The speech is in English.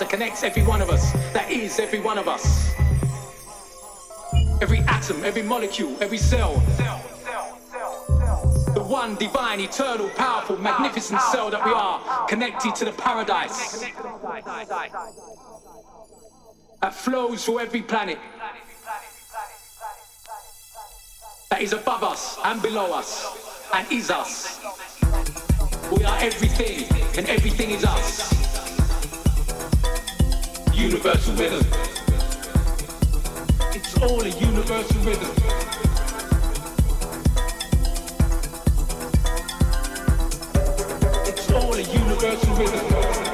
that connects every one of us, that is every one of us. Every atom, every molecule, every cell. The one divine, eternal, powerful, magnificent cell that we are, connected to the paradise that flows through every planet that is above us and below us and is us. We are everything, and everything is us universal rhythm. It's all a universal rhythm. It's all a universal rhythm.